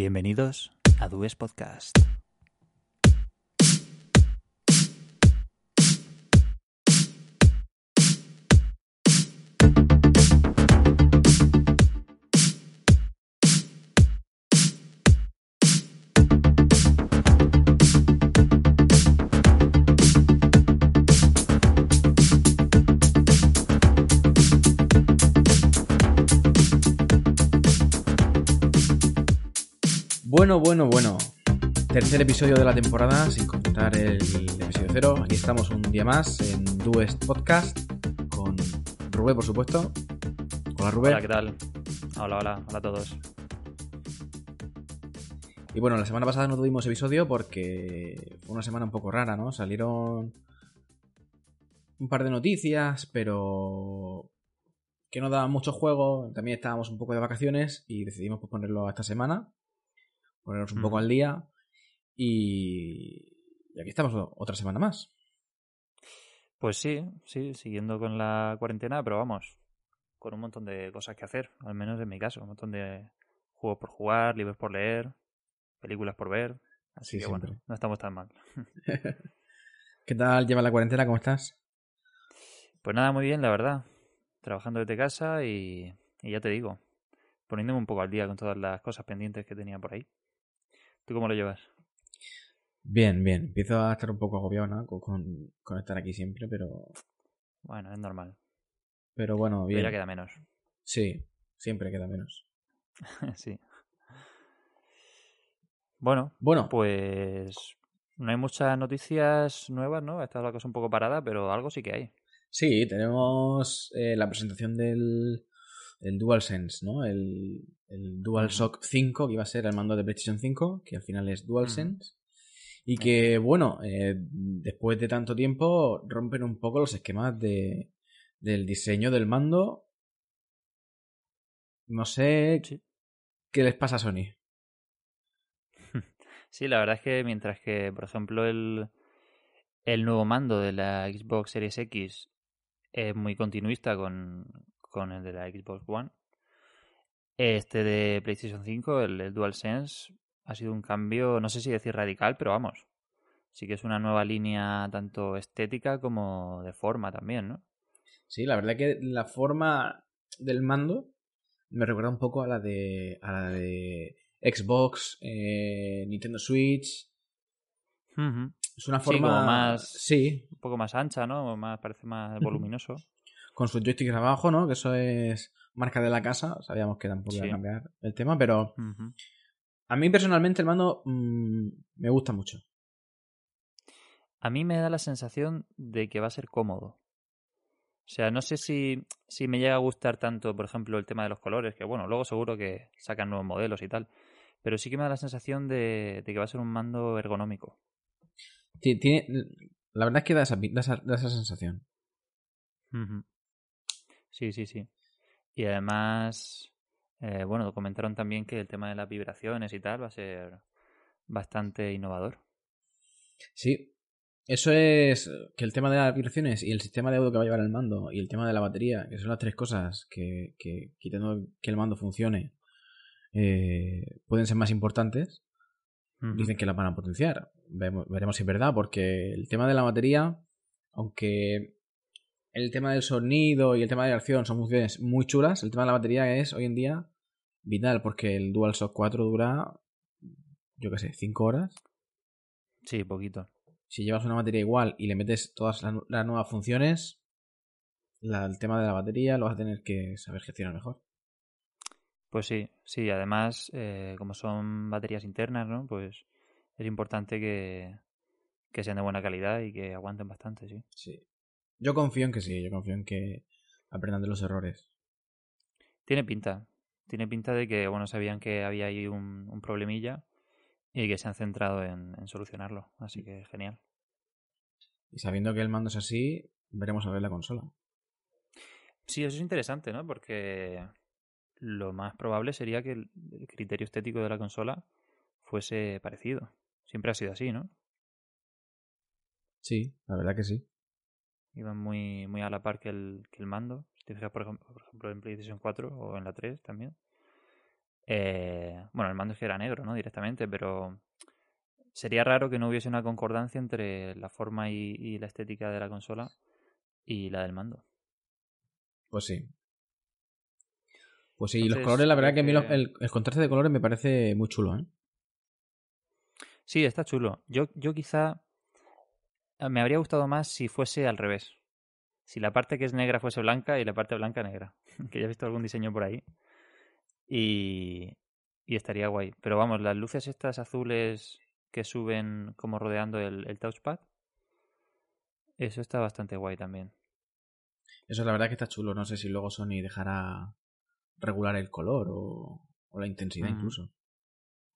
Bienvenidos a Dues Podcast. Bueno, bueno, bueno. Tercer episodio de la temporada, sin contar el episodio cero. Aquí estamos un día más en Duest Podcast con Rubén, por supuesto. Hola, Rubén. Hola, ¿qué tal? Hola, hola, hola a todos. Y bueno, la semana pasada no tuvimos episodio porque fue una semana un poco rara, ¿no? Salieron un par de noticias, pero que no daban mucho juego. También estábamos un poco de vacaciones y decidimos ponerlo a esta semana ponernos un poco al día y... y aquí estamos otra semana más. Pues sí, sí, siguiendo con la cuarentena, pero vamos, con un montón de cosas que hacer, al menos en mi caso, un montón de juegos por jugar, libros por leer, películas por ver, así que bueno, no estamos tan mal. ¿Qué tal lleva la cuarentena? ¿Cómo estás? Pues nada, muy bien, la verdad. Trabajando desde casa y, y ya te digo, poniéndome un poco al día con todas las cosas pendientes que tenía por ahí. ¿Tú cómo lo llevas? Bien, bien. Empiezo a estar un poco agobiado ¿no? con, con, estar aquí siempre, pero... Bueno, es normal. Pero bueno, bien. Pero ya queda menos. Sí, siempre queda menos. sí. Bueno, bueno, pues no hay muchas noticias nuevas, ¿no? Está la cosa un poco parada, pero algo sí que hay. Sí, tenemos eh, la presentación del, el DualSense, ¿no? El, el DualShock 5, que iba a ser el mando de PlayStation 5, que al final es DualSense. Y que, bueno, eh, después de tanto tiempo rompen un poco los esquemas de, del diseño del mando. No sé qué les pasa a Sony. Sí, la verdad es que mientras que, por ejemplo, el, el nuevo mando de la Xbox Series X es muy continuista con, con el de la Xbox One. Este de PlayStation 5, el, DualSense, ha sido un cambio, no sé si decir radical, pero vamos. Sí que es una nueva línea tanto estética como de forma también, ¿no? Sí, la verdad que la forma del mando me recuerda un poco a la de, a la de Xbox, eh, Nintendo Switch. Es una forma más. Sí. Un poco más ancha, ¿no? Más, parece más voluminoso con sus joysticks abajo, ¿no? Que eso es marca de la casa. Sabíamos que tampoco iba a cambiar el tema, pero a mí personalmente el mando mm, me gusta mucho. A mí me da la sensación de que va a ser cómodo. O sea, no sé si, si me llega a gustar tanto, por ejemplo, el tema de los colores, que bueno, luego seguro que sacan nuevos modelos y tal. Pero sí que me da la sensación de, que va a ser un mando ergonómico. Tiene, la verdad es que da esa, da esa, sensación. Sí, sí, sí. Y además, eh, bueno, comentaron también que el tema de las vibraciones y tal va a ser bastante innovador. Sí, eso es que el tema de las vibraciones y el sistema de audio que va a llevar el mando y el tema de la batería, que son las tres cosas que, que quitando que el mando funcione, eh, pueden ser más importantes. Dicen que la van a potenciar. veremos si es verdad, porque el tema de la batería, aunque el tema del sonido y el tema de la acción son funciones muy chulas. El tema de la batería es hoy en día vital porque el DualShock 4 dura, yo qué sé, 5 horas. Sí, poquito. Si llevas una batería igual y le metes todas las, nuevas funciones, el tema de la batería lo vas a tener que saber gestionar mejor. Pues sí, sí, además, eh, como son baterías internas, ¿no? Pues es importante que, que sean de buena calidad y que aguanten bastante, sí. Sí. Yo confío en que sí, yo confío en que aprendan de los errores. Tiene pinta, tiene pinta de que, bueno, sabían que había ahí un, problemilla y que se han centrado en, solucionarlo. Así que genial. Y sabiendo que el mando es así, veremos a ver la consola. Sí, eso es interesante, ¿no? Porque lo más probable sería que el criterio estético de la consola fuese parecido. Siempre ha sido así, ¿no? Sí, la verdad que sí. Iban muy, muy a la par que el, que el mando. Si te fijas, por ejemplo, en PlayStation 4 o en la 3 también. Eh, bueno, el mando es que era negro, ¿no? Directamente, pero sería raro que no hubiese una concordancia entre la forma y, la estética de la consola y la del mando. Pues sí. Pues sí, los colores, la verdad que, a mí el, el, contraste de colores me parece muy chulo, ¿eh? Sí, está chulo. Yo, yo quizá me habría gustado más si fuese al revés. Si la parte que es negra fuese blanca y la parte blanca negra. que ya he visto algún diseño por ahí. Y, y estaría guay. Pero vamos, las luces estas azules que suben como rodeando el, el touchpad. Eso está bastante guay también. Eso la verdad que está chulo. No sé si luego Sony dejará regular el color o, la intensidad mm. incluso.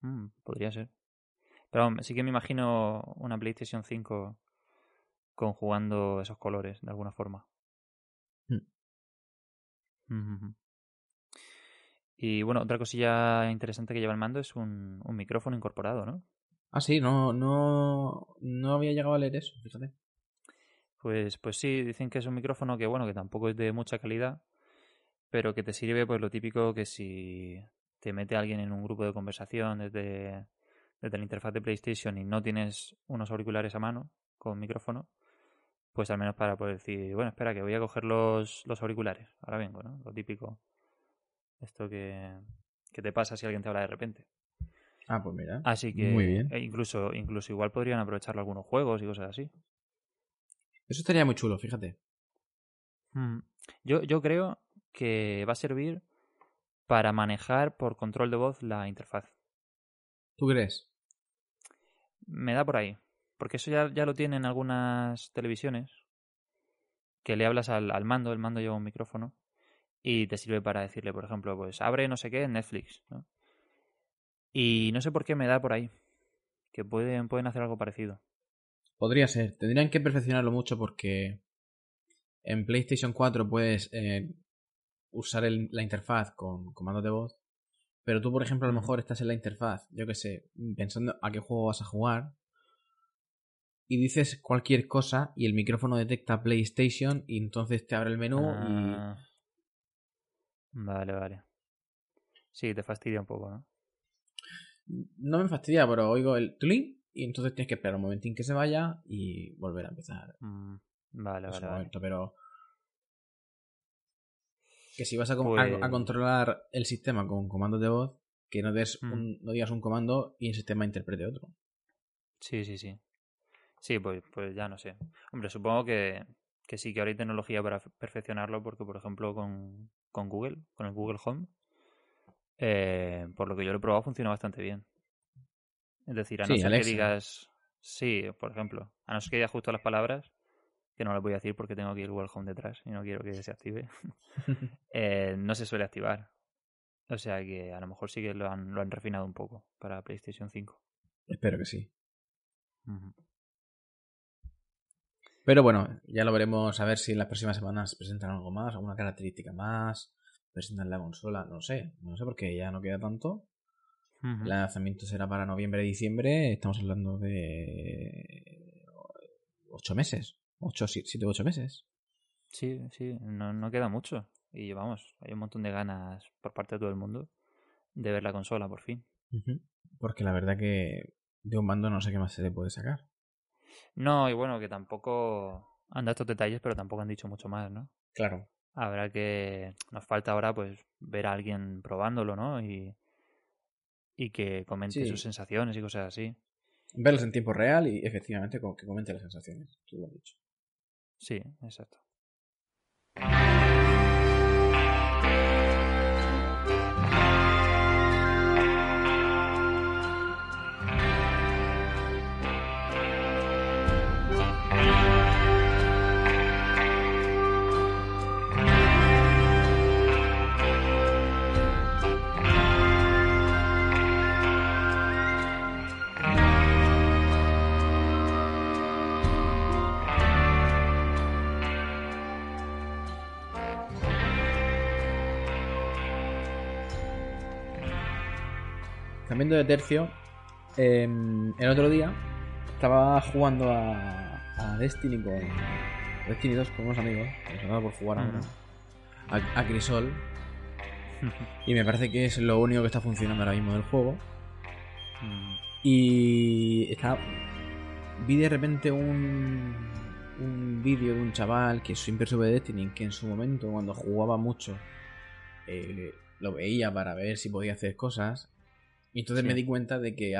Mm, podría ser. Pero sí que me imagino una PlayStation 5 conjugando esos colores de alguna forma. Hmm. Y bueno, otra cosilla interesante que lleva el mando es un, un, micrófono incorporado, ¿no? Ah, sí, no, no, no había llegado a leer eso, fíjate. Pues, pues sí, dicen que es un micrófono que, bueno, que tampoco es de mucha calidad, pero que te sirve, pues lo típico que si te mete alguien en un grupo de conversación desde, desde la interfaz de PlayStation y no tienes unos auriculares a mano con micrófono, pues al menos para poder decir, bueno, espera, que voy a coger los, los auriculares. Ahora vengo, ¿no? Lo típico. Esto que, que te pasa si alguien te habla de repente. Ah, pues mira. Así que muy bien. E incluso, incluso igual podrían aprovecharlo algunos juegos y cosas así. Eso estaría muy chulo, fíjate. Mm. Yo, yo creo que va a servir para manejar por control de voz la interfaz. ¿Tú crees? Me da por ahí. Porque eso ya, ya lo tienen algunas televisiones. Que le hablas al, al, mando, el mando lleva un micrófono. Y te sirve para decirle, por ejemplo, pues abre no sé qué en Netflix. ¿no? Y no sé por qué me da por ahí. Que pueden, pueden hacer algo parecido. Podría ser. Tendrían que perfeccionarlo mucho porque en PlayStation 4 puedes eh, usar la interfaz con comandos de voz. Pero tú, por ejemplo, a lo mejor estás en la interfaz, yo qué sé, pensando a qué juego vas a jugar y dices cualquier cosa y el micrófono detecta PlayStation y entonces te abre el menú y... Ah. Vale, vale. Sí, te fastidia un poco, ¿no? No me fastidia, pero oigo el tling y entonces tienes que esperar un momentín que se vaya y volver a empezar. Mm, vale, vale, Pero que si vas a, pues controlar el sistema con comandos de voz, que no, des mm. no digas un comando y el sistema interprete otro. Sí, sí, sí. Sí, pues, pues ya no sé. Hombre, supongo que, que sí que ahora hay tecnología para perfeccionarlo porque, por ejemplo, con, con Google, con el Google Home, eh, por lo que yo lo he probado, funciona bastante bien. Es decir, a no ser que digas, sí, por ejemplo, a no ser que digas justo las palabras, que no las voy a decir porque tengo aquí el Google Home detrás y no quiero que se active, eh, no se suele activar. O sea que a lo mejor sí que lo han, lo han refinado un poco para PlayStation 5. Espero que sí. Pero bueno, ya lo veremos a ver si en las próximas semanas presentan algo más, alguna característica más, presentan la consola, no sé, no sé porque ya no queda tanto. El lanzamiento será para noviembre diciembre, estamos hablando de ocho meses, ocho, siete, ocho meses. Sí, sí, no, no queda mucho. Y vamos, hay un montón de ganas por parte de todo el mundo de ver la consola por fin. Porque la verdad que de un mando no sé qué más se le puede sacar. No, y bueno, que tampoco han dado estos detalles, pero tampoco han dicho mucho más, ¿no? Claro. Habrá que. Nos falta ahora, pues, ver a alguien probándolo, ¿no? Y, y que comente sus sensaciones y cosas así. Verlos en tiempo real y efectivamente que comente las sensaciones, tú lo has dicho. Sí, exacto. Cambiando de tercio, em, el otro día estaba jugando a, a Destiny con Destiny 2 con unos amigos, que por jugar ahora, a, a Crisol. y me parece que es lo único que está funcionando ahora mismo del juego. Mm, Y está, vi de repente un, un vídeo de un chaval que siempre sube Destiny, que en su momento, cuando jugaba mucho, eh, lo veía para ver si podía hacer cosas. Y entonces Sí. me di cuenta de que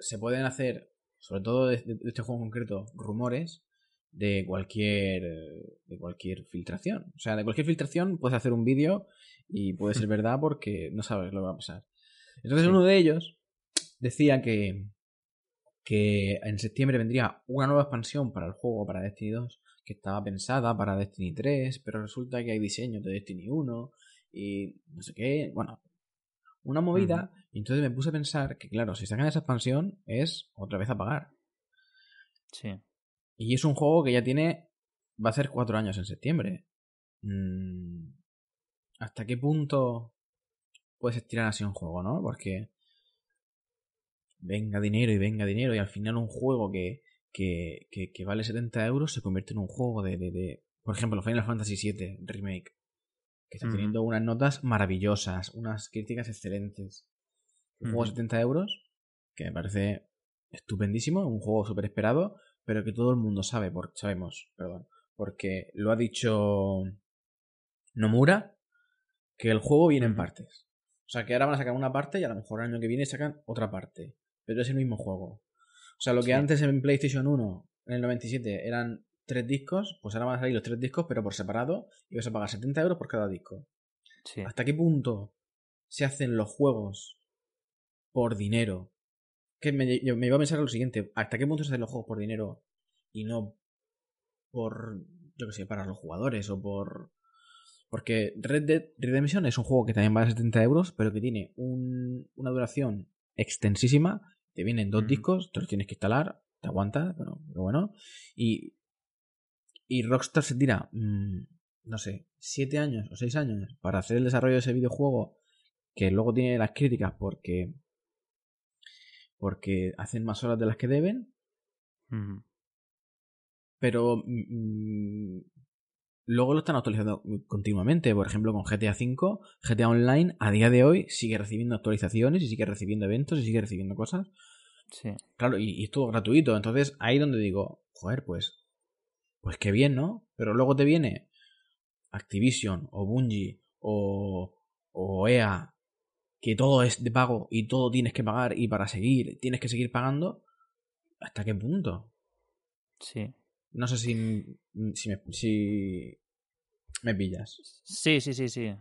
se pueden hacer, sobre todo de, de este juego en concreto, rumores de cualquier de cualquier filtración. O sea, de cualquier filtración puedes hacer un vídeo y puede ser verdad porque no sabes lo que va a pasar. Entonces Sí. uno de ellos decía que que en septiembre vendría una nueva expansión para el juego, para Destiny 2, que estaba pensada para Destiny 3, pero resulta que hay diseños de Destiny 1 y no sé qué, bueno, una movida, y entonces me puse a pensar que claro, si sacan esa expansión es otra vez a pagar. Sí. Y es un juego que ya tiene, va a ser cuatro años en septiembre. Mm, ¿Hasta qué punto puedes estirar así un juego, no? Porque venga dinero y venga dinero y al final un juego que, que, que, que vale 70 euros se convierte en un juego de, de, de- por ejemplo, Final Fantasy VII Remake, que está teniendo unas notas maravillosas, unas críticas excelentes. Un juego de Ujú. 70 euros, que me parece estupendísimo, un juego súper esperado, pero que todo el mundo sabe, por, sabemos, perdón, porque lo ha dicho Nomura, que el juego viene en partes. O sea, que ahora van a sacar una parte y a lo mejor el año que viene sacan otra parte. Pero es el mismo juego. O sea, lo que Sí. antes en PlayStation 1, en el 97, eran tres discos, pues ahora van a salir los tres discos, pero por separado, y vas a pagar 70 euros por cada disco. Sí. ¿Hasta qué punto se hacen los juegos por dinero? Que me, yo me iba a pensar lo siguiente, ¿hasta qué punto se hacen los juegos por dinero y no por, yo qué sé, para los jugadores o por... Porque Red Dead Redemption es un juego que también vale 70 euros, pero que tiene un- una duración extensísima. Te vienen dos discos, te los tienes que instalar, te aguanta, pero, pero bueno. Y, y Rockstar se tira, mm, no sé, 7 años o 6 años para hacer el desarrollo de ese videojuego, que luego tiene las críticas porque, porque hacen más horas de las que deben, pero mm, luego lo están actualizando continuamente. Por ejemplo, con GTA V, GTA Online a día de hoy sigue recibiendo actualizaciones y sigue recibiendo eventos y sigue recibiendo cosas. Sí. Claro, y, y es todo gratuito. Entonces, ahí donde digo, joder, pues, pues qué bien, ¿no? Pero luego te viene Activision o Bungie o, o EA, que todo es de pago y todo tienes que pagar y para seguir tienes que seguir pagando. ¿Hasta qué punto? Sí. No sé si, si, me, si me pillas. Sí, sí, sí, sí.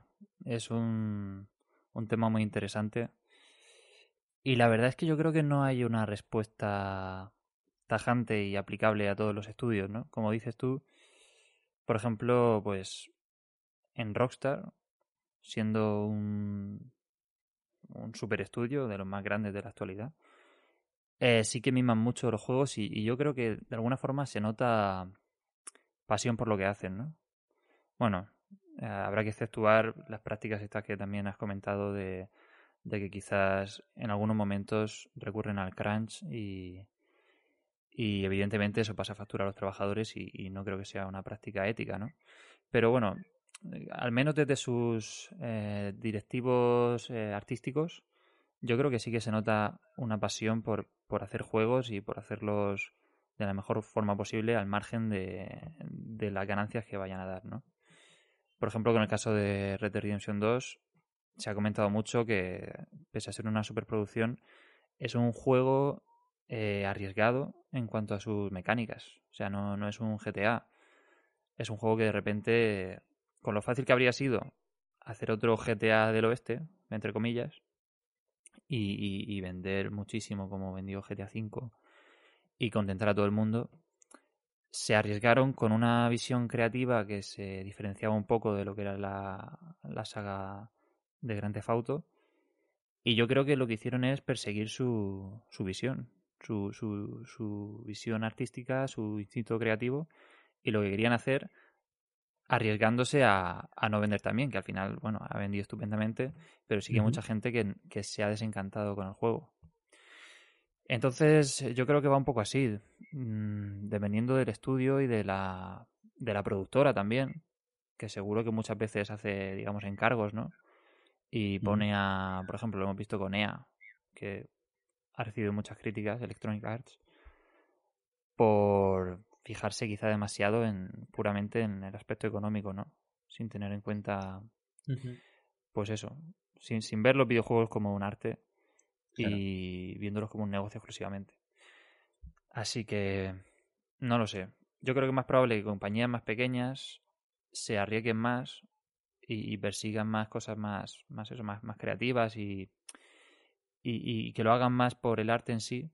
Es un, un tema muy interesante. Y la verdad es que yo creo que no hay una respuesta tajante y aplicable a todos los estudios, ¿no? Como dices tú, por ejemplo, pues en Rockstar, siendo un, super estudio de los más grandes de la actualidad, eh, sí que miman mucho los juegos y, y yo creo que de alguna forma se nota pasión por lo que hacen, ¿no? Bueno, eh, habrá que exceptuar las prácticas estas que también has comentado de, de que quizás en algunos momentos recurren al crunch y, y evidentemente eso pasa factura a los trabajadores y, y no creo que sea una práctica ética, ¿no? Pero bueno, eh, al menos desde sus eh, directivos eh, artísticos, yo creo que sí que se nota una pasión por, por hacer juegos y por hacerlos de la mejor forma posible al margen de, de las ganancias que vayan a dar, ¿no? Por ejemplo, con el caso de Red Dead Redemption 2, se ha comentado mucho que, pese a ser una superproducción, es un juego eh, arriesgado en cuanto a sus mecánicas. O sea, no, no es un GTA. Es un juego que de repente, con lo fácil que habría sido hacer otro GTA del oeste, entre comillas, y, vender muchísimo como vendió GTA V y contentar a todo el mundo, se arriesgaron con una visión creativa que se diferenciaba un poco de lo que era la, la saga de Grand Theft Auto. Y yo creo que lo que hicieron es perseguir su, su visión, su, su, su visión artística, su instinto creativo. Y lo que querían hacer, arriesgándose a, a, no vender también, que al final, bueno, ha vendido estupendamente, pero sí que hay mucha gente que, que, se ha desencantado con el juego. Entonces, yo creo que va un poco así, mmm, dependiendo del estudio y de la, de la productora también, que seguro que muchas veces hace, digamos, encargos, ¿no? Y pone a, por ejemplo, lo hemos visto con EA, que ha recibido muchas críticas, Electronic Arts, por fijarse quizá demasiado en puramente en el aspecto económico, ¿no? Sin tener en cuenta, pues eso, sin, sin ver los videojuegos como un arte y viéndolos como un negocio exclusivamente. Así que, no lo sé. Yo creo que es más probable que compañías más pequeñas se arriesguen más y, y persigan más cosas más, más, eso, más, más creativas y, y, y, que lo hagan más por el arte en sí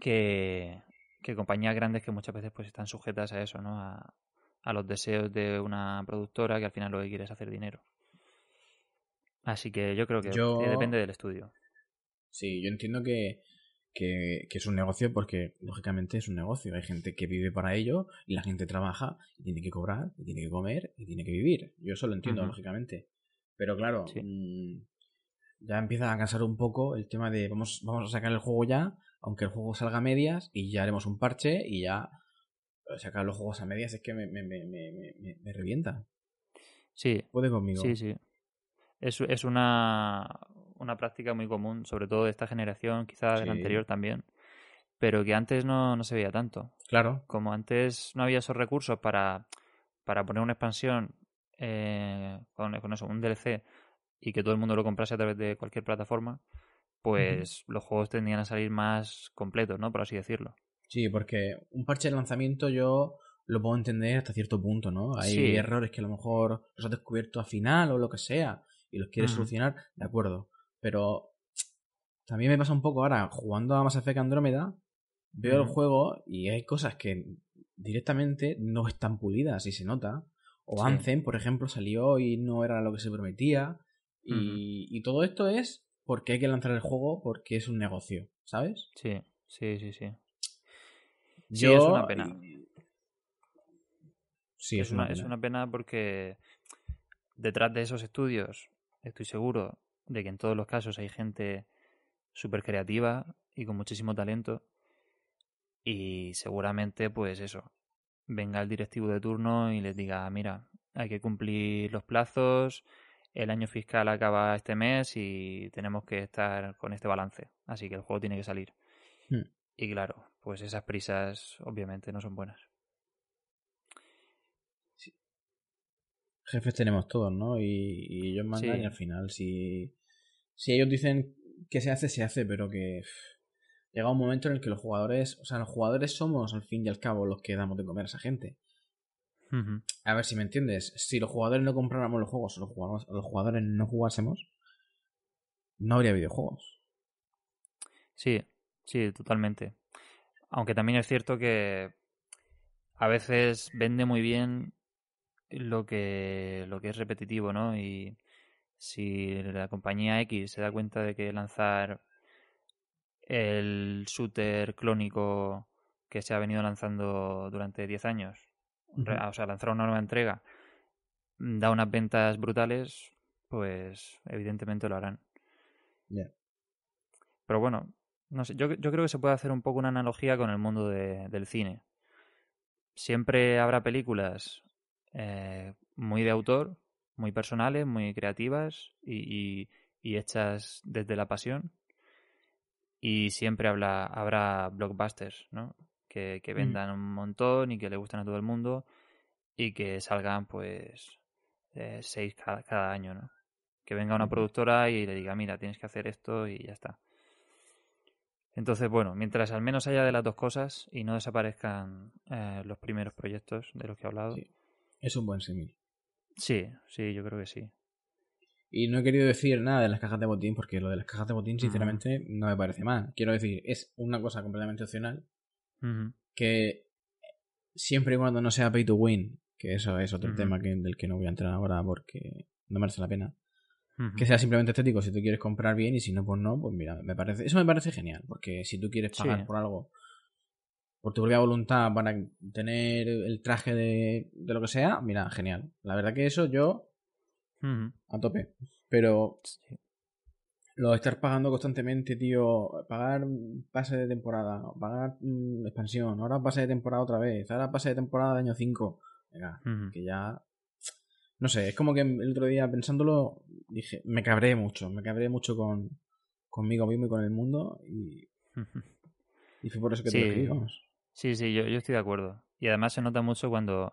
que, que compañías grandes que muchas veces pues están sujetas a eso, ¿no? A, a los deseos de una productora que al final lo que quiere es hacer dinero. Así que yo creo que Yo- depende del estudio. Sí, yo entiendo que, que, que es un negocio porque, lógicamente, es un negocio. Hay gente que vive para ello y la gente trabaja y tiene que cobrar, y tiene que comer y tiene que vivir. Yo eso lo entiendo, lógicamente. Pero claro, Sí. mm, ya empieza a cansar un poco el tema de vamos, vamos a sacar el juego ya, aunque el juego salga a medias y ya haremos un parche y ya eh, sacar los juegos a medias es que me, me, me, me, me- me revienta. Sí, Puede conmigo. sí, sí. Es, es una, una práctica muy común, sobre todo de esta generación, quizá de la Sí. anterior también, pero que antes no, no se veía tanto. Claro. Como antes no había esos recursos para, para poner una expansión eh, con, con eso, un DLC, y que todo el mundo lo comprase a través de cualquier plataforma, pues los juegos tendían a salir más completos, ¿no? Por así decirlo. Sí, porque un parche de lanzamiento yo lo puedo entender hasta cierto punto, ¿no? Hay Sí. errores que a lo mejor los has descubierto al final o lo que sea y los quieres solucionar, de acuerdo. Pero también me pasa un poco ahora, jugando a Mass Effect Andrómeda, veo el juego y hay cosas que directamente no están pulidas y se nota. O Sí. Anthem, por ejemplo, salió y no era lo que se prometía. Y, y todo esto es porque hay que lanzar el juego porque es un negocio, ¿sabes? Sí, sí, sí, sí. Sí, Yo- es una pena. Sí, es, una, es una pena porque detrás de esos estudios estoy seguro de que en todos los casos hay gente súper creativa y con muchísimo talento y seguramente pues eso venga el directivo de turno y les diga mira hay que cumplir los plazos el año fiscal acaba este mes y tenemos que estar con este balance así que el juego tiene que salir Hmm. y claro pues esas prisas obviamente no son buenas jefes tenemos todos, ¿no? Y, y ellos mandan Sí. y al final, si, si ellos dicen que se hace, se hace, pero que llega un momento en el que los jugadores, o sea, los jugadores somos al fin y al cabo los que damos de comer a esa gente. A ver si me entiendes. Si los jugadores no compráramos los juegos o los, jugamos- los jugadores no jugásemos, no habría videojuegos. Sí, sí, totalmente. Aunque también es cierto que a veces vende muy bien lo que, lo que es repetitivo, ¿no? Y si la compañía X se da cuenta de que lanzar el shooter clónico que se ha venido lanzando durante 10 años, o sea, lanzar una nueva entrega, da unas ventas brutales, pues evidentemente lo harán. Pero bueno, no sé, yo, yo creo que se puede hacer un poco una analogía con el mundo de- del cine. Siempre habrá películas eh, muy de autor, muy personales, muy creativas y, y- y hechas desde la pasión. Y siempre habla, habrá blockbusters, ¿no? Que, que Mm. vendan un montón y que le gusten a todo el mundo y que salgan, pues, eh, seis cada, cada año, ¿no? Que venga una productora y le diga, mira, tienes que hacer esto y ya está. Entonces, bueno, mientras al menos haya de las dos cosas y no desaparezcan eh, los primeros proyectos de los que he hablado. Sí. Es un buen símil. Sí, sí, yo creo que sí. Y no he querido decir nada de las cajas de botín porque lo de las cajas de botín, sinceramente, no me parece mal. Quiero decir, es una cosa completamente opcional Que siempre y cuando no sea pay to win, que eso es otro tema que, del que no voy a entrar ahora porque no merece la pena, que sea simplemente estético si tú quieres comprar bien y si no, pues no, pues mira, me parece, eso me parece genial, porque si tú quieres pagar Sí. por algo por tu propia voluntad para tener el traje de, de lo que sea, mira, genial. La verdad que eso yo a tope. Pero Sí. Lo de estar pagando constantemente, tío, pagar pase de temporada, pagar mm, expansión, ahora pase de temporada otra vez, ahora pase de temporada de año 5. Venga, que ya... No sé, es como que el otro día pensándolo dije, me cabré mucho, me cabré mucho con conmigo mismo y con el mundo y, y fue por eso que Sí. te lo vamos. Sí, sí, yo, yo estoy de acuerdo. Y además se nota mucho cuando,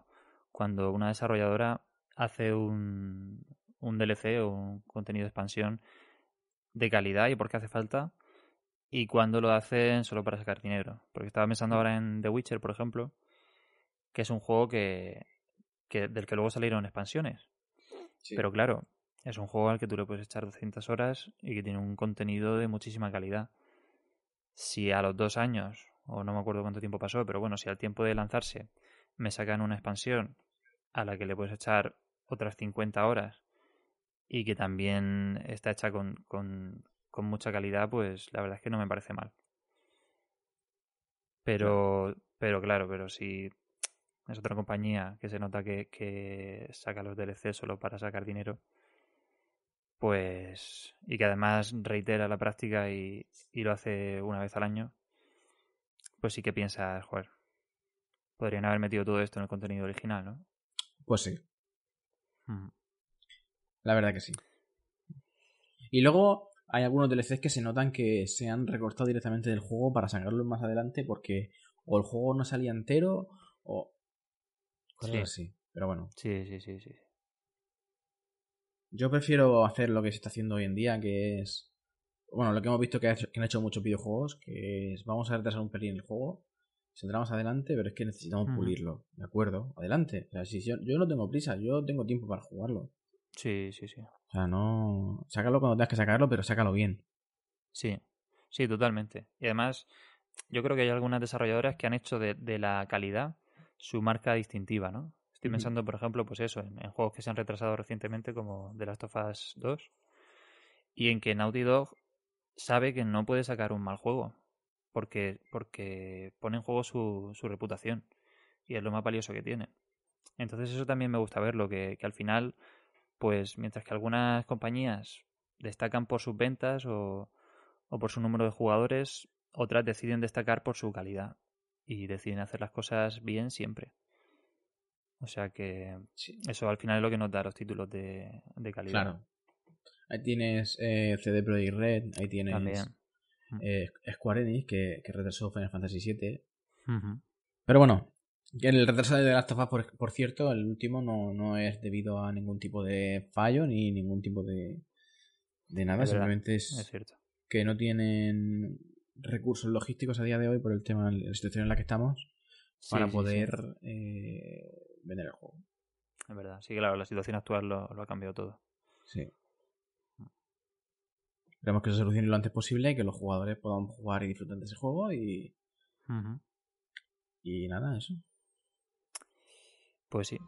cuando una desarrolladora hace un, un DLC o un contenido de expansión de calidad y porque hace falta, y cuando lo hacen solo para sacar dinero. Porque estaba pensando ahora en The Witcher, por ejemplo, que es un juego que, que del que luego salieron expansiones. Sí. Pero claro, es un juego al que tú le puedes echar 200 horas y que tiene un contenido de muchísima calidad. Si a los dos años, o no me acuerdo cuánto tiempo pasó, pero bueno, si al tiempo de lanzarse me sacan una expansión a la que le puedes echar otras 50 horas y que también está hecha con, con, con mucha calidad, pues la verdad es que no me parece mal. Pero, pero claro, pero si es otra compañía que se nota que, que saca los DLC solo para sacar dinero, pues. y que además reitera la práctica y, y lo hace una vez al año, pues sí que piensas, joder, podrían haber metido todo esto en el contenido original, ¿no? Pues sí, Mm. La verdad que sí. Y luego hay algunos DLCs que se notan que se han recortado directamente del juego para sacarlo más adelante porque o el juego no salía entero o cosas Sí. así. Pero bueno, Sí, sí, sí, sí. yo prefiero hacer lo que se está haciendo hoy en día, que es bueno, lo que hemos visto que, ha hecho- que han hecho muchos videojuegos, que es vamos a retrasar un pelín el juego, saldrá más adelante, pero es que necesitamos pulirlo, ¿de acuerdo? Adelante. O sea, si yo, yo no tengo prisa, yo tengo tiempo para jugarlo. Sí, sí, sí. O sea, no. Sácalo cuando tengas que sacarlo, pero sácalo bien. Sí, sí, totalmente. Y además, yo creo que hay algunas desarrolladoras que han hecho de, de la calidad su marca distintiva, ¿no? Estoy pensando, por ejemplo, pues eso, en, en juegos que se han retrasado recientemente, como The Last of Us 2, y en que Naughty Dog sabe que no puede sacar un mal juego, porque, porque pone en juego su, su reputación, y es lo más valioso que tiene. Entonces eso también me gusta verlo, que, que al final, pues mientras que algunas compañías destacan por sus ventas o, o por su número de jugadores, otras deciden destacar por su calidad y deciden hacer las cosas bien siempre. O sea que eso al final es lo que nos da los títulos de, de calidad. Claro. Ahí tienes eh, CD Projekt Red, ahí tienes eh, Square Enix, que, que retrasó Final Fantasy VII. Pero bueno, que el retraso de The Last of Us, por, por cierto, el último no, no es debido a ningún tipo de fallo ni ningún tipo de, de nada, Es verdad, simplemente es, Es cierto. que no tienen recursos logísticos a día de hoy por el tema la situación en la que estamos Sí, para sí, sí. poder eh, vender el juego. Es verdad. Sí, claro, la situación actual lo, lo ha cambiado todo. Sí. Esperemos que se solucione lo antes posible y que los jugadores puedan jugar y disfrutar de ese juego y, y nada, eso. Pues sí.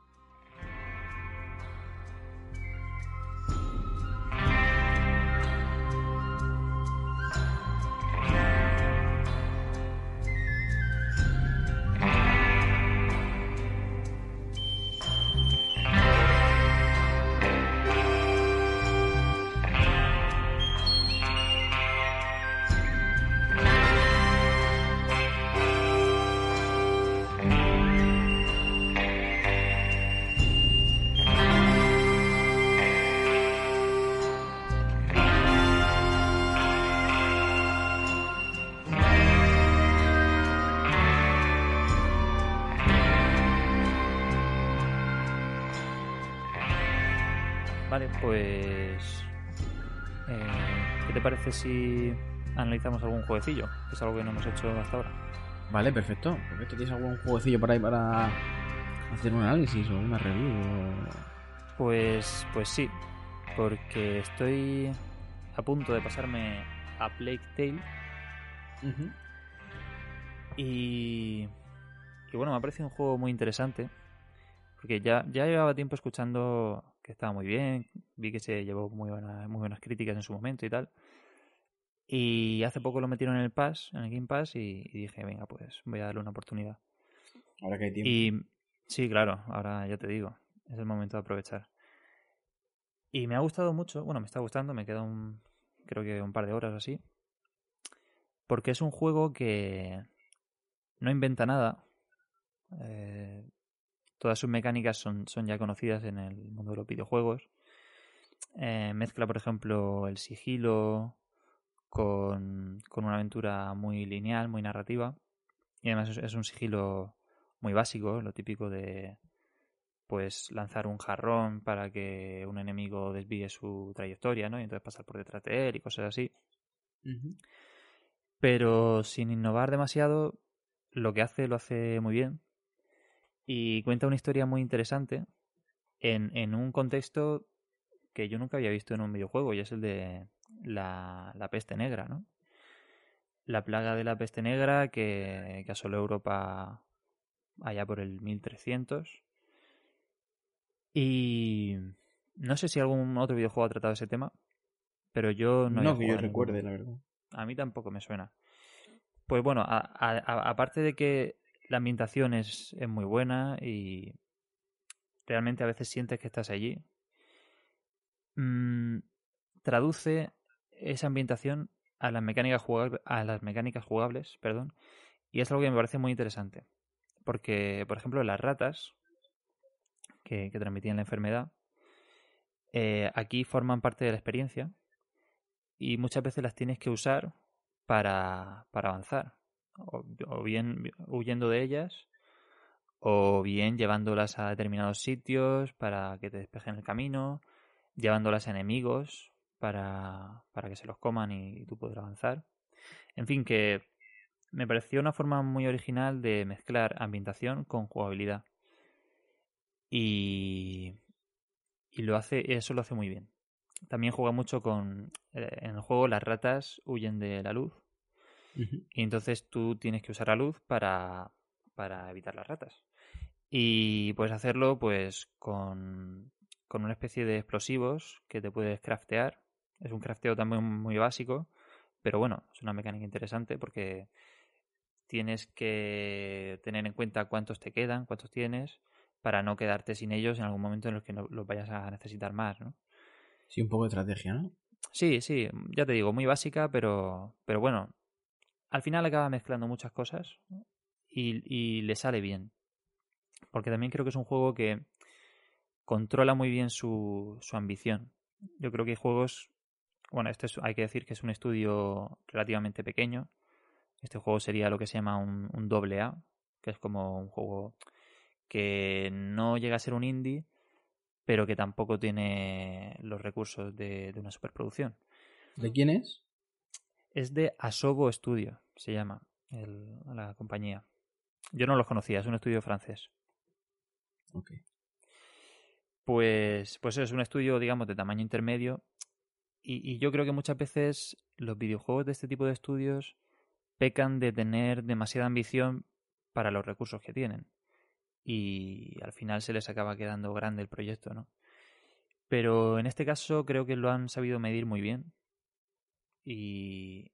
Pues. eh, ¿Qué te parece si analizamos algún jueguecillo? Que es algo que no hemos hecho hasta ahora. Vale, perfecto. Perfecto. ¿Tienes algún jueguecillo por ahí para hacer un análisis o una review? o- Pues, pues sí, porque estoy a punto de pasarme a Plague Tale y, y bueno, me ha parecido un juego muy interesante porque ya, ya llevaba tiempo escuchando que estaba muy bien, vi que se llevó muy buenas, muy buenas críticas en su momento y tal, Y hace poco lo metieron en el Pass, en el Game Pass, y, dije, venga, pues voy a darle una oportunidad. Ahora que hay tiempo. Y sí, claro, ahora ya te digo, es el momento de aprovechar. Y me ha gustado mucho, bueno, me está gustando, me queda un, creo que un par de horas así. Porque es un juego que no inventa nada. Eh, todas sus mecánicas son, son ya conocidas en el mundo de los videojuegos. Eh, mezcla, por ejemplo, el sigilo con, con, una aventura muy lineal, muy narrativa. Y además es, un sigilo muy básico, lo típico de pues lanzar un jarrón para que un enemigo desvíe su trayectoria, ¿no? Y entonces pasar por detrás de él y cosas así. Pero sin innovar demasiado, lo que hace lo hace muy bien. Y cuenta una historia muy interesante en, en un contexto que yo nunca había visto en un videojuego y es el de la, peste negra, ¿no? La plaga de la peste negra que, asoló Europa allá por el 1300. Y no sé si algún otro videojuego ha tratado ese tema, pero yo no... No que yo recuerde, la verdad. A mí tampoco me suena. Pues bueno, aparte de que la ambientación es, muy buena y realmente a veces sientes que estás allí, mmm, traduce esa ambientación a las mecánicas jugables, perdón, y es algo que me parece muy interesante, porque por ejemplo las ratas que, transmitían la enfermedad eh, aquí forman parte de la experiencia y muchas veces las tienes que usar para avanzar, o, bien huyendo de ellas o bien llevándolas a determinados sitios para que te despejen el camino llevándolas a enemigos para, para que se los coman y, tú puedas avanzar. En fin, que me pareció una forma muy original de mezclar ambientación con jugabilidad. Y, y lo hace, eso lo hace muy bien. También juega mucho con. Eh, en el juego las ratas huyen de la luz. Y entonces tú tienes que usar la luz para, para evitar las ratas. Y puedes hacerlo pues con con una especie de explosivos que te puedes craftear. Es un crafteo también muy básico, pero bueno, es una mecánica interesante porque tienes que tener en cuenta cuántos te quedan, cuántos tienes, para no quedarte sin ellos en algún momento en el que no los vayas a necesitar más, ¿no? Sí, un poco de estrategia, ¿no? Sí, sí, ya te digo, muy básica, pero, pero bueno, al final acaba mezclando muchas cosas y, le sale bien. Porque también creo que es un juego que controla muy bien su, su ambición. Yo creo que hay juegos, bueno, este hay que decir que es un estudio relativamente pequeño. Este juego sería lo que se llama un, un doble A, que es como un juego que no llega a ser un indie, pero que tampoco tiene los recursos de, de una superproducción. ¿De quién es? Es de Asobo Studio, se llama la compañía. Yo no los conocía, es un estudio francés. Okay pues, pues es un estudio, digamos, de tamaño intermedio. Y, yo creo que muchas veces los videojuegos de este tipo de estudios pecan de tener demasiada ambición para los recursos que tienen. Y al final se les acaba quedando grande el proyecto, ¿no? Pero en este caso creo que lo han sabido medir muy bien. Y,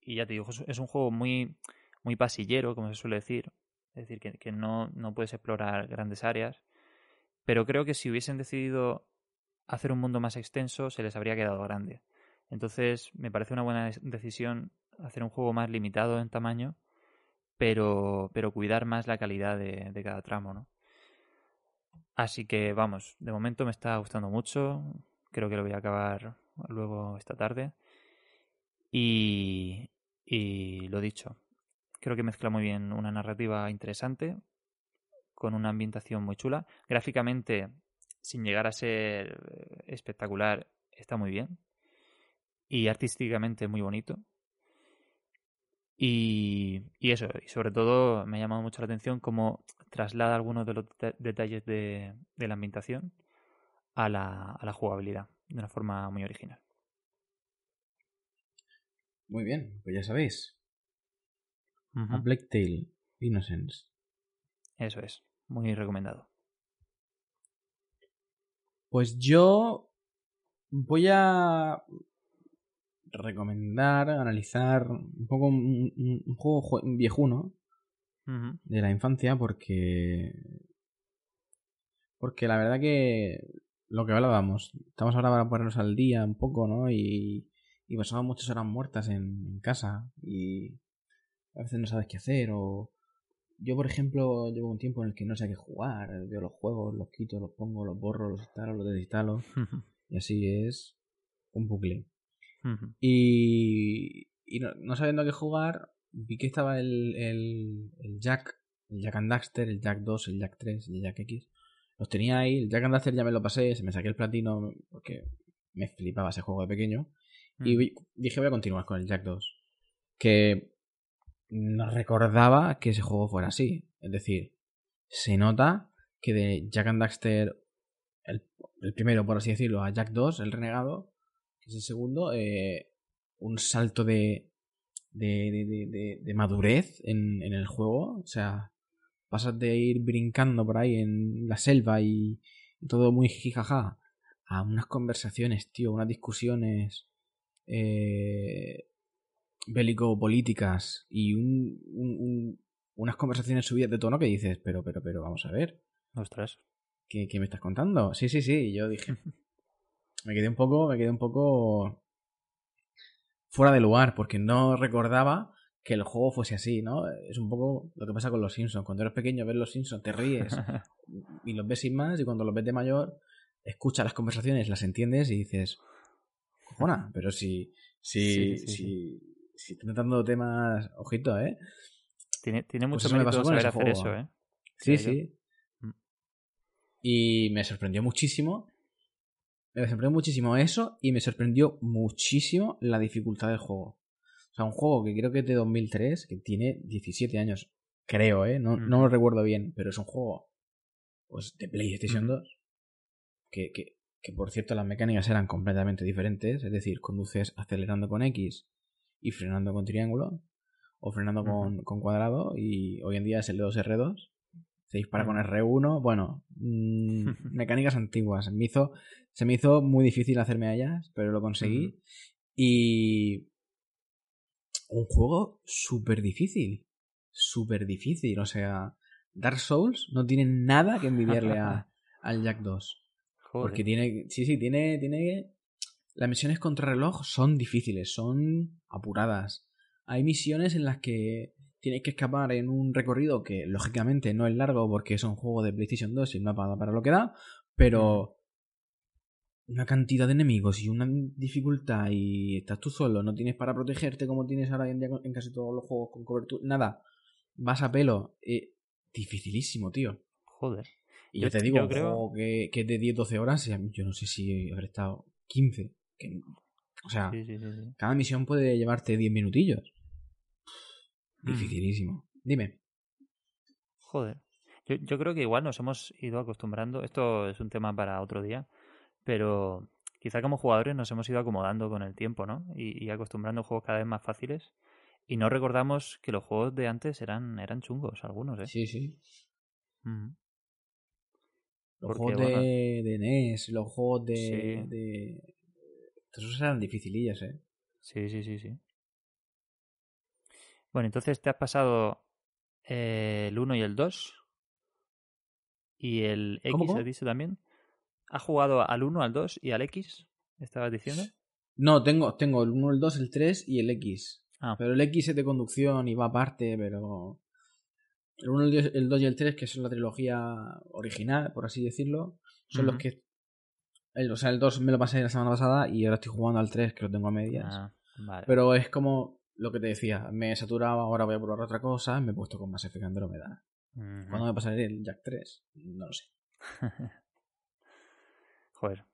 y ya te digo, es un juego muy, muy pasillero, como se suele decir. Es decir, que, no, no puedes explorar grandes áreas pero creo que si hubiesen decidido hacer un mundo más extenso, se les habría quedado grande. Entonces, me parece una buena decisión hacer un juego más limitado en tamaño, pero, pero cuidar más la calidad de, de cada tramo, ¿no? Así que vamos, de momento me está gustando mucho. Creo que lo voy a acabar luego esta tarde. Y, lo dicho, creo que mezcla muy bien una narrativa interesante, con una ambientación muy chula. Gráficamente, sin llegar a ser eh, espectacular, está muy bien. Y artísticamente muy bonito. Y, eso, y sobre todo me ha llamado mucho la atención cómo traslada algunos de los detalles de, la ambientación a la, a la jugabilidad de una forma muy original. Muy bien, pues ya sabéis. A Black Tail Innocence. Eso es. Muy recomendado. Pues yo voy a recomendar, analizar un poco un, un juego viejuno de la infancia porque porque la verdad que lo que hablábamos, estamos ahora para ponernos al día un poco, ¿no? Y, y pasamos muchas horas muertas en, casa y a veces no sabes qué hacer o yo por ejemplo llevo un tiempo en el que no sé qué jugar, veo los juegos, los quito, los pongo, los borro, los instalo, los desinstalo y así es un bucle. Y, y no, sabiendo qué jugar, vi que estaba el, el, el Jack, el Jack and Daxter, el Jack 2, el Jack 3, el Jack X. Los tenía ahí, el Jack and Daxter ya me lo pasé, se me saqué el platino porque me flipaba ese juego de pequeño. Y mm. dije, voy a continuar con el Jack 2. Que no recordaba que ese juego fuera así. Es decir, se nota que de Jack and Daxter, el, el primero, por así decirlo, a Jack 2, el renegado, que es el segundo, eh, un salto de, de, de, madurez en, en, el juego. O sea, pasas de ir brincando por ahí en la selva y, todo muy jijaja a unas conversaciones, tío, unas discusiones eh, bélico-políticas y un, unas conversaciones subidas de tono que dices, pero, pero, pero, vamos a ver. Ostras. ¿Qué, ¿Qué, me estás contando? Sí, sí, sí. yo dije. me quedé un poco. Me quedé un poco. fuera de lugar, porque no recordaba que el juego fuese así, ¿no? Es un poco lo que pasa con los Simpsons. Cuando eres pequeño, ves los Simpsons, te ríes y los ves sin más, y cuando los ves de mayor, escuchas las conversaciones, las entiendes y dices, cojona, pero si, si, si, si tratando temas, ojito, ¿eh? Tiene, tiene pues mucho pues saber hacer eso, ¿eh? Sí, sí. Mm. Y me sorprendió muchísimo. Me sorprendió muchísimo eso y me sorprendió muchísimo la dificultad del juego. O sea, un juego que creo que es de 2003, que tiene 17 años. Creo, ¿eh? No, no lo recuerdo bien, pero es un juego pues de PlayStation 2 que, que, que, por cierto, las mecánicas eran completamente diferentes. Es decir, conduces acelerando con X y frenando con triángulo o frenando con, con, cuadrado y hoy en día es el 2R2 se dispara con R1 bueno mmm, mecánicas antiguas. Me hizo, se me hizo muy difícil hacerme a ellas pero lo conseguí y un juego súper difícil súper difícil o sea Dark Souls no tiene nada que envidiarle a, al Jack 2 porque tiene sí sí tiene tiene las misiones contra reloj son difíciles, son apuradas. Hay misiones en las que tienes que escapar en un recorrido que lógicamente no es largo porque es un juego de PlayStation 2 y el mapa para lo que da, pero una cantidad de enemigos y una dificultad y estás tú solo, no tienes para protegerte como tienes ahora en, en casi todos los juegos con cobertura, nada, vas a pelo, eh, dificilísimo, tío. Joder. Y yo, te digo, un juego que, que es de 10-12 horas, yo no sé si habré estado 15 o sea, cada misión puede llevarte 10 minutillos. Mm. Dificilísimo. Dime. Joder. Yo, yo, creo que igual nos hemos ido acostumbrando. Esto es un tema para otro día. Pero quizá como jugadores nos hemos ido acomodando con el tiempo, ¿no? Y, acostumbrando a juegos cada vez más fáciles. Y no recordamos que los juegos de antes eran, eran chungos, algunos, ¿eh? Sí, sí. Los juegos de, de, NES, los juegos de, esos eran dificilillas, ¿eh? Sí, sí, sí, sí. Bueno, entonces te has pasado eh, el 1 y el 2. ¿Y el X has dicho también? ¿Has jugado al 1, al 2 y al X? ¿Estabas diciendo? No, tengo, tengo el 1, el 2, el 3 y el X. Ah. Pero el X es de conducción y va aparte, pero... El 1, el 2 y el 3, que son la trilogía original, por así decirlo, son los que el, o sea, el 2 me lo pasé la semana pasada y ahora estoy jugando al 3, que lo tengo a medias. Ah, Pero es como lo que te decía, me he saturado, ahora voy a probar otra cosa, me he puesto con más Effect Andromeda. Uh ¿Cuándo me pasaré el Jack 3? No lo sé. Joder.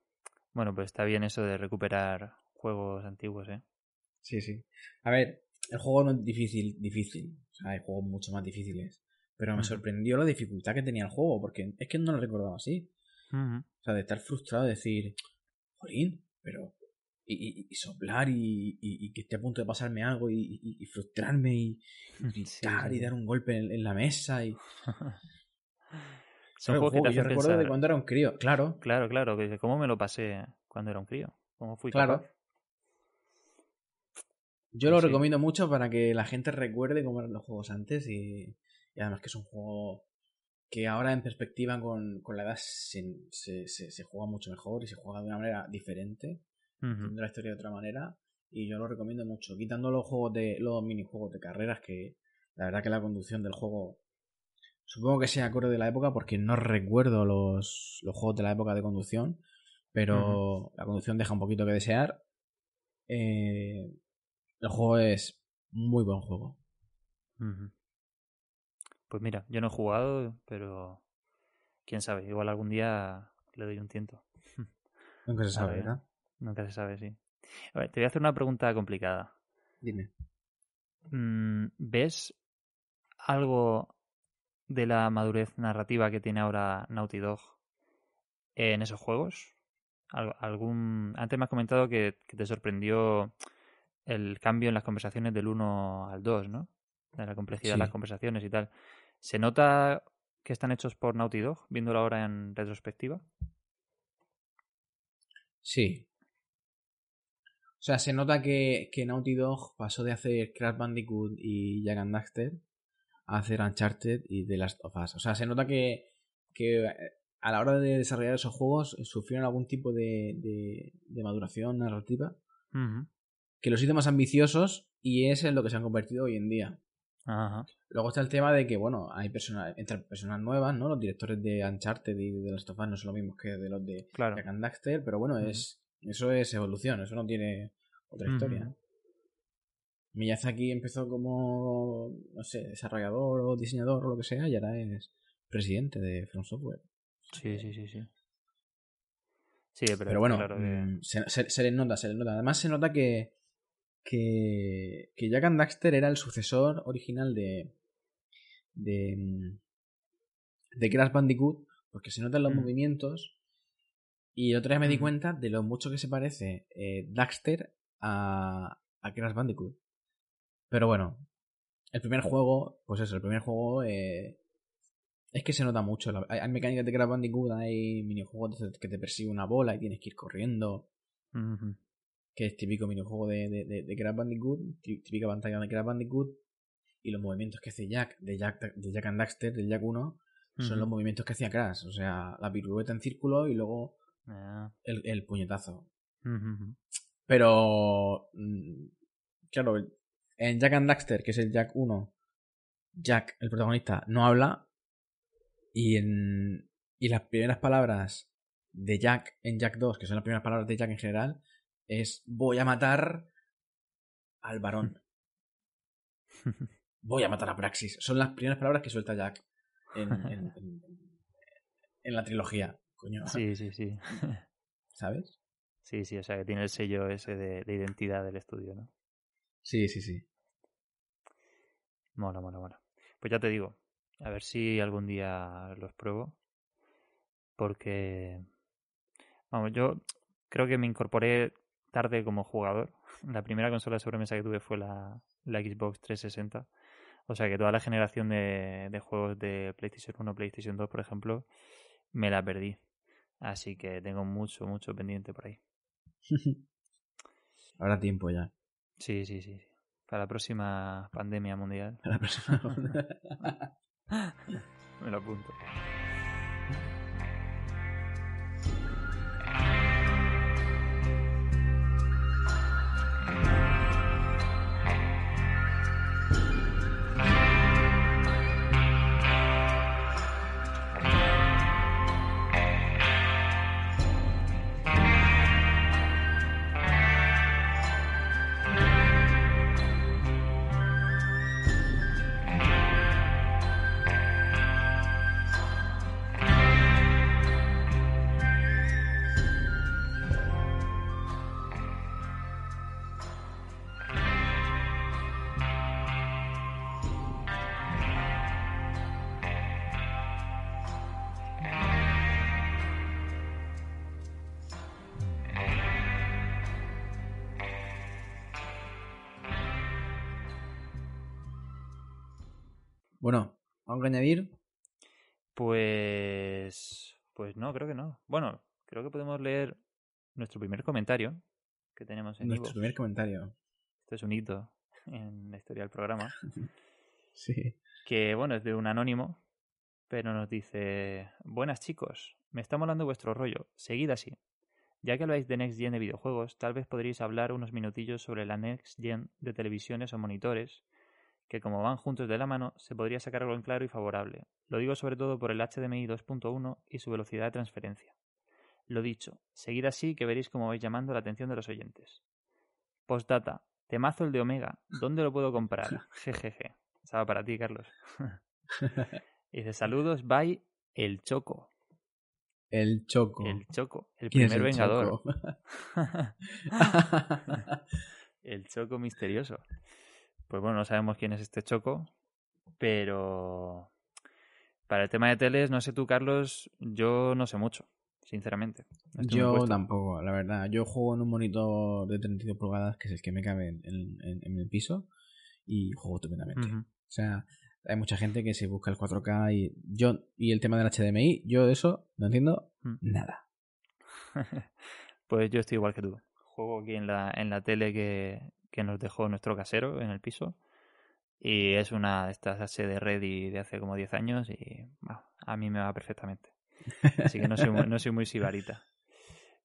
Bueno, pues está bien eso de recuperar juegos antiguos, ¿eh? Sí, sí. A ver, el juego no es difícil, difícil. O sea, hay juegos mucho más difíciles. Pero me sorprendió la dificultad que tenía el juego, porque es que no lo recordaba así. O sea, de estar frustrado, de decir, jolín, pero. Y, y, soplar y, y, que esté a punto de pasarme algo y, frustrarme y, gritar y dar un golpe en, la mesa y. Son juegos que yo recuerdo de cuando era un crío, claro. Claro, claro, que ¿cómo me lo pasé cuando era un crío? ¿Cómo fui Claro. Yo lo Sí. recomiendo mucho para que la gente recuerde cómo eran los juegos antes y, y además que es un juego que ahora en perspectiva con, con la edad se, se, se- se juega mucho mejor y se juega de una manera diferente, entiende la historia de otra manera y yo lo recomiendo mucho, quitando los juegos de los minijuegos de carreras que la verdad que la conducción del juego supongo que sea acorde de la época porque no recuerdo los, los juegos de la época de conducción, pero la conducción deja un poquito que desear. Eh, el juego es muy buen juego. Ujú. Pues mira, yo no he jugado, pero quién sabe, igual algún día le doy un tiento. Nunca se sabe, ver. ¿verdad? Nunca se sabe, sí. A ver, te voy a hacer una pregunta complicada. Dime. Mm, ¿Ves algo de la madurez narrativa que tiene ahora Naughty Dog en esos juegos? Al- ¿Algún... Antes me has comentado que, que te sorprendió el cambio en las conversaciones del 1 al 2, ¿no? De la complejidad de las conversaciones y tal. ¿Se nota que están hechos por Naughty Dog, viéndolo ahora en retrospectiva? Sí. O sea, se nota que, que Naughty Dog pasó de hacer Crash Bandicoot y Jack and Daxter a hacer Uncharted y The Last of Us. O sea, se nota que, que eh, a la hora de desarrollar esos juegos sufrieron algún tipo de, de, de maduración narrativa que los hizo más ambiciosos y es en lo que se han convertido hoy en día. Ajá. Luego está el tema de que, bueno, hay personas, entre personas nuevas, ¿no? Los directores de Uncharted y de Last of Us no son los mismos que de los de Claro. Jack and Daxter, pero bueno, es eso es evolución, eso no tiene otra Ujú. historia. Miyazaki empezó como, no sé, desarrollador o diseñador o lo que sea y ahora es presidente de From Software. Sí, sí, sí, sí. Sí, pero, Pero, bueno, claro que- mm, se, se- se les nota, se les nota. Además se nota que, que, que Jack and Daxter era el sucesor original de, de, mm, de Crash Bandicoot, porque se notan los Mm. movimientos. Y otro día me di Mm. cuenta de lo mucho que se parece eh, Daxter a, a Crash Bandicoot. Pero bueno, el primer juego, pues eso, el primer juego eh, es que se nota mucho. La- Hay, mecánicas de Crash Bandicoot, hay minijuegos que te persigue una bola y tienes que ir corriendo. Que es típico minijuego de, de, de, de Crash Bandicoot, tí- típica pantalla de Crash Bandicoot. Y los movimientos que hace Jack, de Jack, de Jack and Daxter, del Jack 1, son los movimientos que hacía Crash. O sea, la pirueta en círculo y luego Ah. el, el puñetazo. Pero, mm, claro, en Jack and Daxter, que es el Jack 1, Jack, el protagonista, no habla. Y, en, y las primeras palabras de Jack en Jack 2, que son las primeras palabras de Jack en general, es voy a matar al varón. Voy a matar a Praxis. Son las primeras palabras que suelta Jack en, en- en- en la trilogía. Coño, Sí, sí, sí. ¿sabes? Sí, sí, o sea que tiene el sello ese de, de identidad del estudio, ¿no? Sí, sí, sí. Mola, mola, mola. Pues ya te digo, a ver si algún día los pruebo. Porque, vamos, yo creo que me incorporé tarde como jugador. La primera consola de sobremesa que tuve fue la, la Xbox 360. O sea que toda la generación de, de juegos de PlayStation 1, PlayStation 2, por ejemplo, me la perdí. Así que tengo mucho, mucho pendiente por ahí. Habrá tiempo ya. Sí, sí, sí. Para la próxima pandemia mundial. A la próxima. Me lo apunto. Bueno, ¿algo que añadir? Pues. Pues no, creo que no. Bueno, creo que podemos leer nuestro primer comentario que tenemos en Nuestro primer comentario. Esto es un hito en la historia del programa. Sí. Que bueno, es de un anónimo, pero nos dice: Buenas chicos, me está molando vuestro rollo. Seguid así. Ya que habláis de Next Gen de videojuegos, tal vez podríais hablar unos minutillos sobre la Next Gen de televisiones o monitores, que como van juntos de la mano, se podría sacar algo en claro y favorable. Lo digo sobre todo por el HDMI 2.1 y su velocidad de transferencia. Lo dicho, seguid así que veréis cómo vais llamando la atención de los oyentes. Postdata, temazo el de Omega, ¿dónde lo puedo comprar? Jejeje. Estaba para ti, Carlos. dice, saludos, bye, el Choco. El Choco. El Choco, el ¿Quién es primer el vengador. Choco? el Choco misterioso. Pues bueno, no sabemos quién es este Choco, pero para el tema de teles, no sé tú, Carlos, yo no sé mucho, sinceramente. No Yo tampoco, la verdad. Yo juego en un monitor de 32 pulgadas, que es el que me cabe en, en- en el piso, y juego estupendamente. Ujú. O sea, hay mucha gente que se busca el 4K y yo y el tema del HDMI, yo de eso no entiendo Mm. nada. pues yo estoy igual que tú. Juego aquí en la, en la tele que, que nos dejó nuestro casero en el piso. Y es una de estas HD Ready de hace como 10 años y bueno, a mí me va perfectamente. Así que no soy muy, no soy muy sibarita.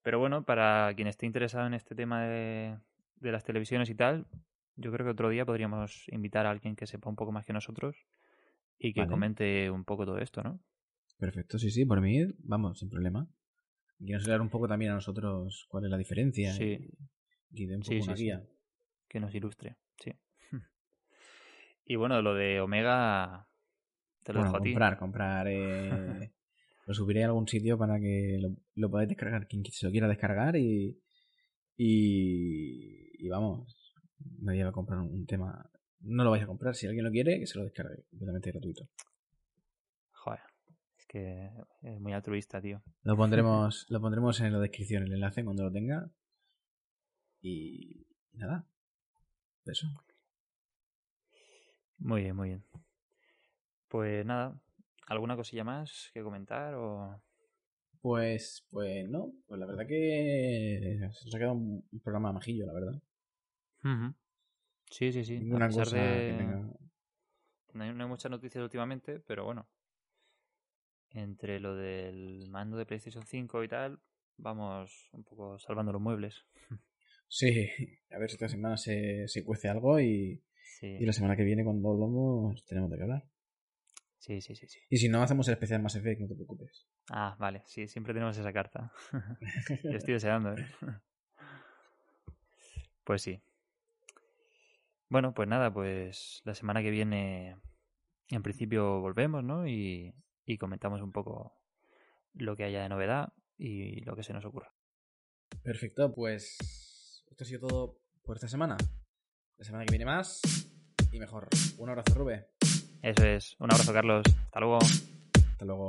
Pero bueno, para quien esté interesado en este tema de, de las televisiones y tal, yo creo que otro día podríamos invitar a alguien que sepa un poco más que nosotros y que Vale. comente un poco todo esto, ¿no? Perfecto, sí, sí, por mí, vamos, sin problema. Nos hablar un poco también a nosotros cuál es la diferencia. Sí. Y, y de un poco Sí, sí, una sí. guía. Que nos ilustre, sí. Y bueno, lo de Omega te lo Bueno, dejo a ti. comprar, comprar. eh, lo subiré a algún sitio para que lo, lo podáis descargar, quien se lo quiera descargar y. Y, y vamos, nadie va a comprar un tema. No lo vais a comprar, si alguien lo quiere, que se lo descargue, completamente gratuito. Joder, es que es muy altruista, tío. Lo pondremos, lo pondremos en la descripción, el enlace cuando lo tenga. Y nada. Eso. Muy bien, muy bien. Pues nada, ¿alguna cosilla más que comentar o...? Pues, pues no, pues la verdad que se nos ha quedado un, programa majillo, la verdad. Sí, sí, sí. Ninguna a pesar cosa de... que tenga. No hay, no hay muchas noticias últimamente, pero bueno. Entre lo del mando de PlayStation 5 y tal, vamos un poco salvando los muebles. Sí, a ver si esta semana se, se cuece algo y, Sí, y la semana que viene cuando volvamos tenemos de qué hablar. sí, sí, sí, sí. Y si no, hacemos el especial Mass Effect, no te preocupes. Ah, vale, sí, siempre tenemos esa carta. Yo estoy deseando, ¿eh? Pues sí. Bueno, pues nada, pues la semana que viene en principio volvemos, ¿no? Y, y comentamos un poco lo que haya de novedad y lo que se nos ocurra. Perfecto, pues esto ha sido todo por esta semana. La semana que viene más y mejor. Un abrazo, Rube. Eso es. Un abrazo, Carlos. Hasta luego. Hasta luego.